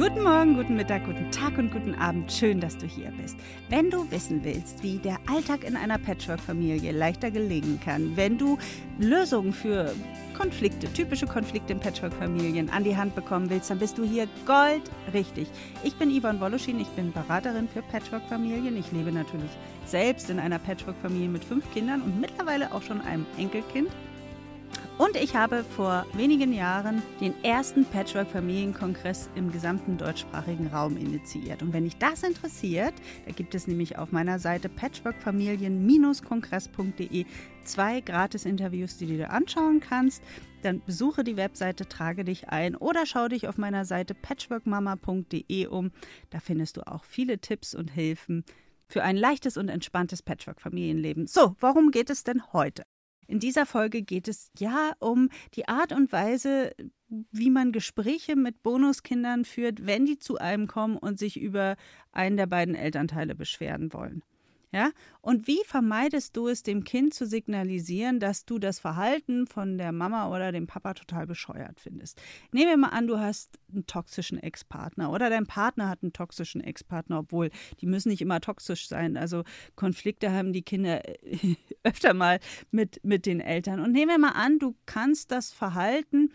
Guten Morgen, guten Mittag, guten Tag und guten Abend. Schön, dass du hier bist. Wenn du wissen willst, wie der Alltag in einer Patchwork-Familie leichter gelingen kann, wenn du Lösungen für Konflikte, typische Konflikte in Patchwork-Familien an die Hand bekommen willst, dann bist du hier goldrichtig. Ich bin Yvonne Woloschin, ich bin Beraterin für Patchwork-Familien. Ich lebe natürlich selbst in einer Patchwork-Familie mit fünf Kindern und mittlerweile auch schon einem Enkelkind. Und ich habe vor wenigen Jahren den ersten Patchwork-Familienkongress im gesamten deutschsprachigen Raum initiiert. Und wenn dich das interessiert, da gibt es nämlich auf meiner Seite patchworkfamilien-kongress.de zwei Gratis-Interviews, die du dir anschauen kannst. Dann besuche die Webseite, trage dich ein oder schau dich auf meiner Seite patchworkmama.de um. Da findest du auch viele Tipps und Hilfen für ein leichtes und entspanntes Patchwork-Familienleben. So, worum geht es denn heute? In dieser Folge geht es ja um die Art und Weise, wie man Gespräche mit Bonuskindern führt, wenn die zu einem kommen und sich über einen der beiden Elternteile beschweren wollen. Ja? Und wie vermeidest du es, dem Kind zu signalisieren, dass du das Verhalten von der Mama oder dem Papa total bescheuert findest? Nehmen wir mal an, du hast einen toxischen Ex-Partner oder dein Partner hat einen toxischen Ex-Partner, obwohl die müssen nicht immer toxisch sein. Also Konflikte haben die Kinder öfter mal mit, mit den Eltern. Und nehmen wir mal an, du kannst das Verhalten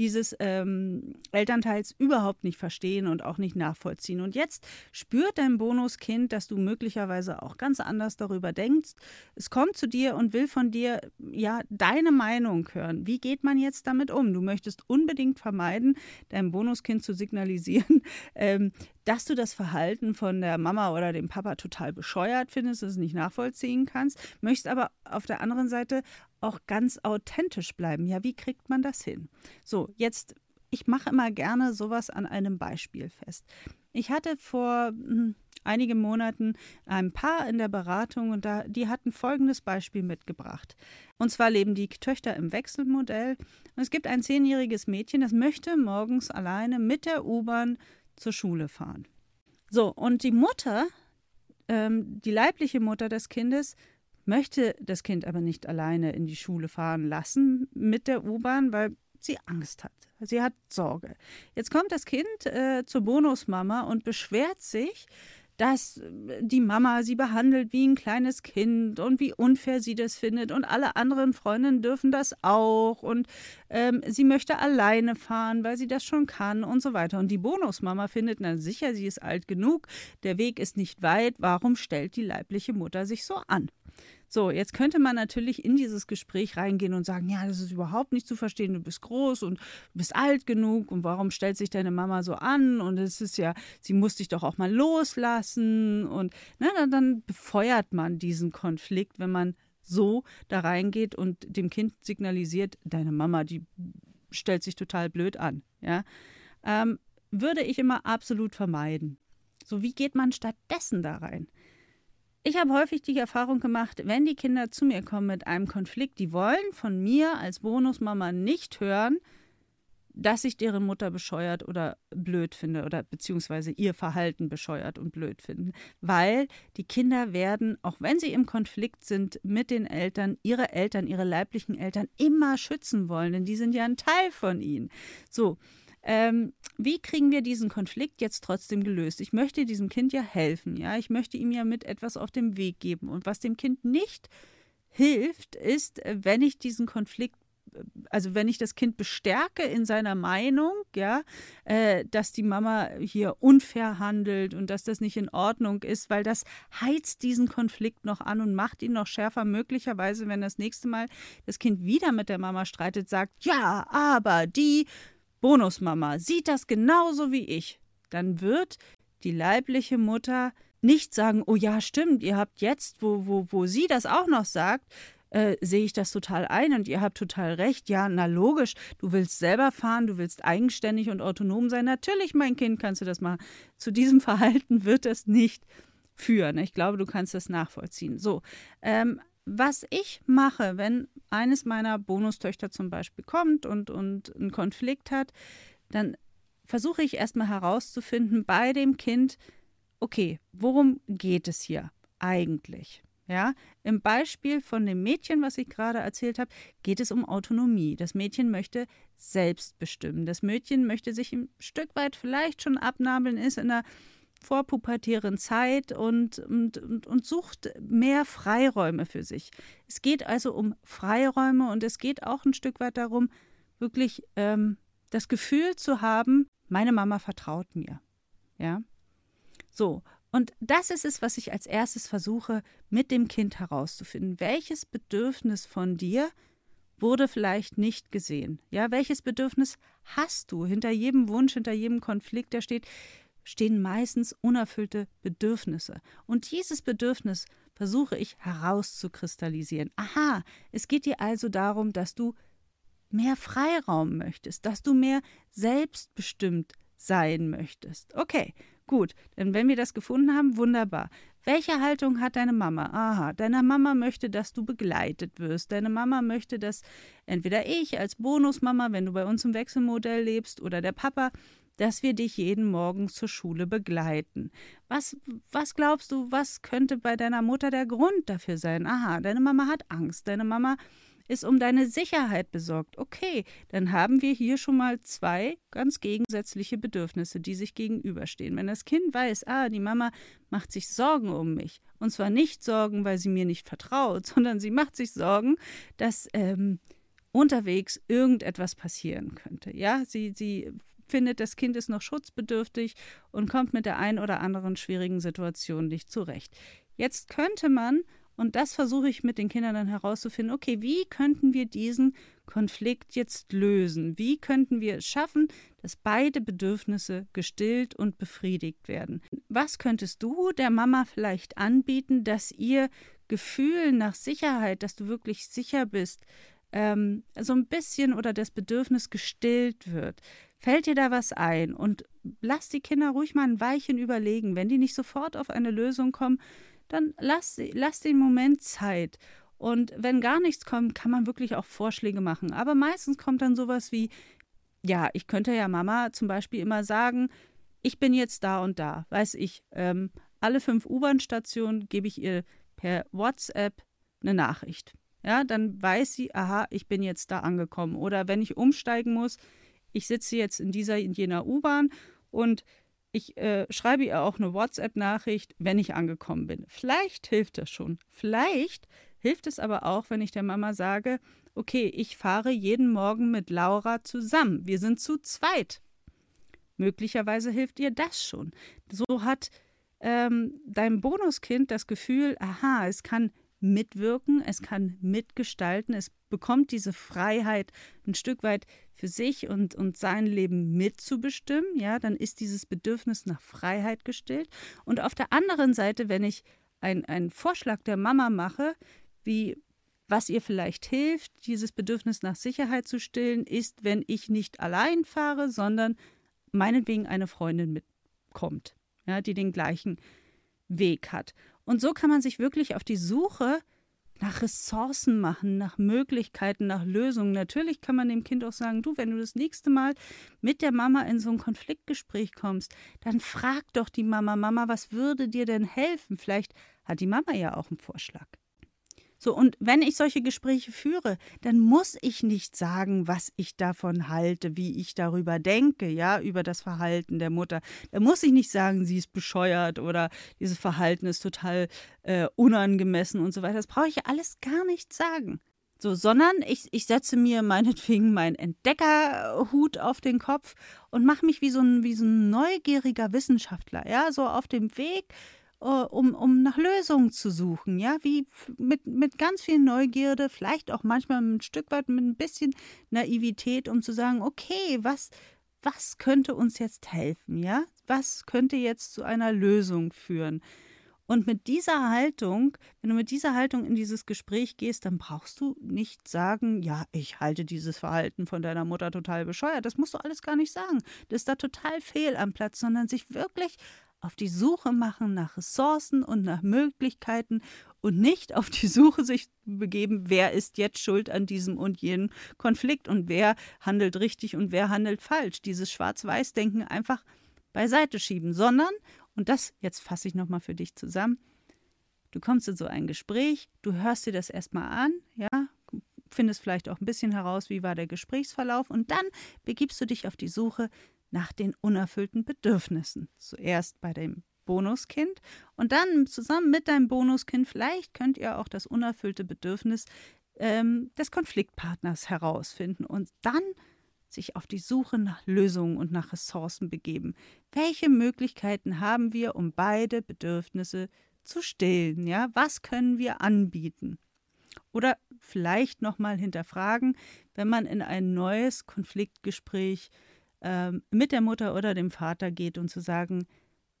dieses ähm, Elternteils überhaupt nicht verstehen und auch nicht nachvollziehen. Und jetzt spürt dein Bonuskind, dass du möglicherweise auch ganz anders darüber denkst. Es kommt zu dir und will von dir ja deine Meinung hören. Wie geht man jetzt damit um? Du möchtest unbedingt vermeiden, deinem Bonuskind zu signalisieren, ähm, dass du das Verhalten von der Mama oder dem Papa total bescheuert findest, es nicht nachvollziehen kannst, möchtest aber auf der anderen Seite auch ganz authentisch bleiben. Ja, wie kriegt man das hin? So, jetzt, ich mache immer gerne sowas an einem Beispiel fest. Ich hatte vor hm, einigen Monaten ein Paar in der Beratung und da, die hatten folgendes Beispiel mitgebracht. Und zwar leben die Töchter im Wechselmodell und es gibt ein zehnjähriges Mädchen, das möchte morgens alleine mit der U-Bahn zur Schule fahren. So, und die Mutter, ähm, die leibliche Mutter des Kindes, möchte das Kind aber nicht alleine in die Schule fahren lassen mit der U-Bahn, weil sie Angst hat. Sie hat Sorge. Jetzt kommt das Kind äh, zur Bonusmama und beschwert sich, dass äh, die Mama sie behandelt wie ein kleines Kind und wie unfair sie das findet und alle anderen Freundinnen dürfen das auch und ähm, sie möchte alleine fahren, weil sie das schon kann und so weiter. Und die Bonusmama findet, na sicher, sie ist alt genug, der Weg ist nicht weit, warum stellt die leibliche Mutter sich so an? So, jetzt könnte man natürlich in dieses Gespräch reingehen und sagen, ja, das ist überhaupt nicht zu verstehen, du bist groß und bist alt genug und warum stellt sich deine Mama so an und es ist ja, sie muss dich doch auch mal loslassen und na, ne, dann, dann befeuert man diesen Konflikt, wenn man so da reingeht und dem Kind signalisiert, deine Mama, die stellt sich total blöd an, ja, ähm, würde ich immer absolut vermeiden. So, wie geht man stattdessen da rein? Ich habe häufig die Erfahrung gemacht, wenn die Kinder zu mir kommen mit einem Konflikt, die wollen von mir als Bonusmama nicht hören, dass ich deren Mutter bescheuert oder blöd finde oder beziehungsweise ihr Verhalten bescheuert und blöd finden, weil die Kinder werden, auch wenn sie im Konflikt sind mit den Eltern, ihre Eltern, ihre leiblichen Eltern immer schützen wollen, denn die sind ja ein Teil von ihnen. So, ähm, wie kriegen wir diesen Konflikt jetzt trotzdem gelöst? Ich möchte diesem Kind ja helfen, ja, ich möchte ihm ja mit etwas auf den Weg geben. Und was dem Kind nicht hilft, ist, äh, wenn ich diesen Konflikt äh, also wenn ich das Kind bestärke in seiner Meinung, ja, äh, dass die Mama hier unfair handelt und dass das nicht in Ordnung ist, weil das heizt diesen Konflikt noch an und macht ihn noch schärfer. Möglicherweise, wenn das nächste Mal das Kind wieder mit der Mama streitet, sagt, ja, aber die Bonusmama sieht das genauso wie ich, dann wird die leibliche Mutter nicht sagen, oh ja, stimmt, ihr habt jetzt, wo, wo, wo sie das auch noch sagt, äh, sehe ich das total ein und ihr habt total recht. Ja, na logisch, du willst selber fahren, du willst eigenständig und autonom sein. Natürlich, mein Kind, kannst du das machen. Zu diesem Verhalten wird das nicht führen. Ich glaube, du kannst das nachvollziehen. So, ähm, was ich mache, wenn eines meiner Bonustöchter zum Beispiel kommt und, und einen Konflikt hat, dann versuche ich erstmal herauszufinden bei dem Kind, okay, worum geht es hier eigentlich? Ja, im Beispiel von dem Mädchen, was ich gerade erzählt habe, geht es um Autonomie. Das Mädchen möchte selbst bestimmen. Das Mädchen möchte sich ein Stück weit vielleicht schon abnabeln, ist in einer vorpubertären Zeit und, und, und, und, sucht mehr Freiräume für sich. Es geht also um Freiräume und es geht auch ein Stück weit darum, wirklich ähm, das Gefühl zu haben, meine Mama vertraut mir. Ja. So, und das ist es, was ich als erstes versuche, mit dem Kind herauszufinden. Welches Bedürfnis von dir wurde vielleicht nicht gesehen? Ja, welches Bedürfnis hast du? Hinter jedem Wunsch, hinter jedem Konflikt, der steht, stehen meistens unerfüllte Bedürfnisse. Und dieses Bedürfnis versuche ich herauszukristallisieren. Aha, es geht dir also darum, dass du mehr Freiraum möchtest, dass du mehr selbstbestimmt sein möchtest. Okay, Gut, denn wenn wir das gefunden haben, wunderbar. Welche Haltung hat deine Mama? Aha, deine Mama möchte, dass du begleitet wirst. Deine Mama möchte, dass entweder ich als Bonusmama, wenn du bei uns im Wechselmodell lebst, oder der Papa, dass wir dich jeden Morgen zur Schule begleiten. Was, was glaubst du, was könnte bei deiner Mutter der Grund dafür sein? Aha, deine Mama hat Angst. Deine Mama ist um deine Sicherheit besorgt. Okay, dann haben wir hier schon mal zwei ganz gegensätzliche Bedürfnisse, die sich gegenüberstehen. Wenn das Kind weiß, ah, die Mama macht sich Sorgen um mich, und zwar nicht Sorgen, weil sie mir nicht vertraut, sondern sie macht sich Sorgen, dass ähm, unterwegs irgendetwas passieren könnte. Ja, sie, sie findet, das Kind ist noch schutzbedürftig und kommt mit der einen oder anderen schwierigen Situation nicht zurecht. Jetzt könnte man und das versuche ich mit den Kindern dann herauszufinden, okay, wie könnten wir diesen Konflikt jetzt lösen? Wie könnten wir es schaffen, dass beide Bedürfnisse gestillt und befriedigt werden? Was könntest du der Mama vielleicht anbieten, dass ihr Gefühl nach Sicherheit, dass du wirklich sicher bist, ähm, so ein bisschen oder das Bedürfnis gestillt wird? Fällt dir da was ein? Und lass die Kinder ruhig mal ein Weilchen überlegen. Wenn die nicht sofort auf eine Lösung kommen, dann lass, lass den Moment Zeit. Und wenn gar nichts kommt, kann man wirklich auch Vorschläge machen. Aber meistens kommt dann sowas wie, ja, ich könnte ja Mama zum Beispiel immer sagen, ich bin jetzt da und da, weiß ich. Ähm, alle fünf U-Bahn-Stationen gebe ich ihr per WhatsApp eine Nachricht. Ja, dann weiß sie, aha, ich bin jetzt da angekommen. Oder wenn ich umsteigen muss, ich sitze jetzt in dieser, in jener U-Bahn und ich äh, schreibe ihr auch eine WhatsApp-Nachricht, wenn ich angekommen bin. Vielleicht hilft das schon. Vielleicht hilft es aber auch, wenn ich der Mama sage, okay, ich fahre jeden Morgen mit Laura zusammen. Wir sind zu zweit. Möglicherweise hilft ihr das schon. So hat ähm, dein Bonuskind das Gefühl, aha, es kann mitwirken, es kann mitgestalten, es bekommt diese Freiheit ein Stück weit für sich und, und sein Leben mitzubestimmen, ja, dann ist dieses Bedürfnis nach Freiheit gestillt. Und auf der anderen Seite, wenn ich einen Vorschlag der Mama mache, wie was ihr vielleicht hilft, dieses Bedürfnis nach Sicherheit zu stillen, ist, wenn ich nicht allein fahre, sondern meinetwegen eine Freundin mitkommt, ja, die den gleichen Weg hat. Und so kann man sich wirklich auf die Suche nach Ressourcen machen, nach Möglichkeiten, nach Lösungen. Natürlich kann man dem Kind auch sagen, du, wenn du das nächste Mal mit der Mama in so ein Konfliktgespräch kommst, dann frag doch die Mama, Mama, was würde dir denn helfen? Vielleicht hat die Mama ja auch einen Vorschlag. So, und wenn ich solche Gespräche führe, dann muss ich nicht sagen, was ich davon halte, wie ich darüber denke, ja, über das Verhalten der Mutter. Da muss ich nicht sagen, sie ist bescheuert oder dieses Verhalten ist total äh, unangemessen und so weiter. Das brauche ich alles gar nicht sagen. So, sondern ich, ich setze mir meinetwegen meinen Entdeckerhut auf den Kopf und mache mich wie so, ein, wie so ein neugieriger Wissenschaftler, ja, so auf dem Weg um, um nach Lösungen zu suchen, ja, wie mit, mit ganz viel Neugierde, vielleicht auch manchmal ein Stück weit mit ein bisschen Naivität, um zu sagen, okay, was, was könnte uns jetzt helfen, ja? Was könnte jetzt zu einer Lösung führen? Und mit dieser Haltung, wenn du mit dieser Haltung in dieses Gespräch gehst, dann brauchst du nicht sagen, ja, ich halte dieses Verhalten von deiner Mutter total bescheuert. Das musst du alles gar nicht sagen. Das ist da total fehl am Platz, sondern sich wirklich auf die Suche machen nach Ressourcen und nach Möglichkeiten und nicht auf die Suche sich begeben, wer ist jetzt schuld an diesem und jenem Konflikt und wer handelt richtig und wer handelt falsch. Dieses Schwarz-Weiß-Denken einfach beiseite schieben, sondern, und das jetzt fasse ich nochmal für dich zusammen, Du kommst in so ein Gespräch, du hörst dir das erstmal an, ja, findest vielleicht auch ein bisschen heraus, wie war der Gesprächsverlauf und dann begibst du dich auf die Suche nach den unerfüllten Bedürfnissen. Zuerst bei dem Bonuskind und dann zusammen mit deinem Bonuskind, vielleicht könnt ihr auch das unerfüllte Bedürfnis ähm, des Konfliktpartners herausfinden und dann sich auf die Suche nach Lösungen und nach Ressourcen begeben. Welche Möglichkeiten haben wir, um beide Bedürfnisse zu stillen? Ja, was können wir anbieten? Oder vielleicht nochmal hinterfragen, wenn man in ein neues Konfliktgespräch ähm, mit der Mutter oder dem Vater geht und zu sagen,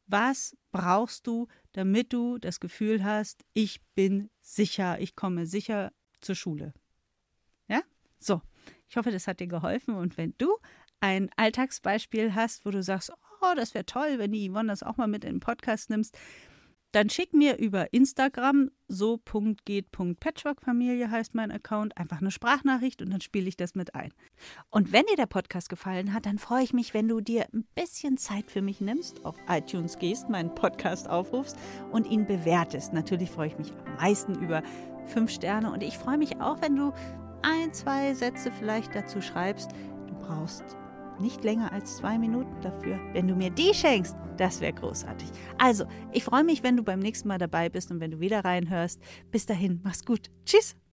was brauchst du, damit du das Gefühl hast, ich bin sicher, ich komme sicher zur Schule? Ja? So, ich hoffe, das hat dir geholfen und wenn du ein Alltagsbeispiel hast, wo du sagst, oh, das wäre toll, wenn die Yvonne das auch mal mit in den Podcast nimmst, dann schick mir über Instagram so.geht.patchworkfamilie heißt mein Account einfach eine Sprachnachricht und dann spiele ich das mit ein. Und wenn dir der Podcast gefallen hat, dann freue ich mich, wenn du dir ein bisschen Zeit für mich nimmst, auf iTunes gehst, meinen Podcast aufrufst und ihn bewertest. Natürlich freue ich mich am meisten über fünf Sterne und ich freue mich auch, wenn du ein, zwei Sätze vielleicht dazu schreibst. Du brauchst nicht länger als zwei Minuten dafür. Wenn du mir die schenkst, das wäre großartig. Also, ich freue mich, wenn du beim nächsten Mal dabei bist und wenn du wieder reinhörst. Bis dahin, mach's gut. Tschüss.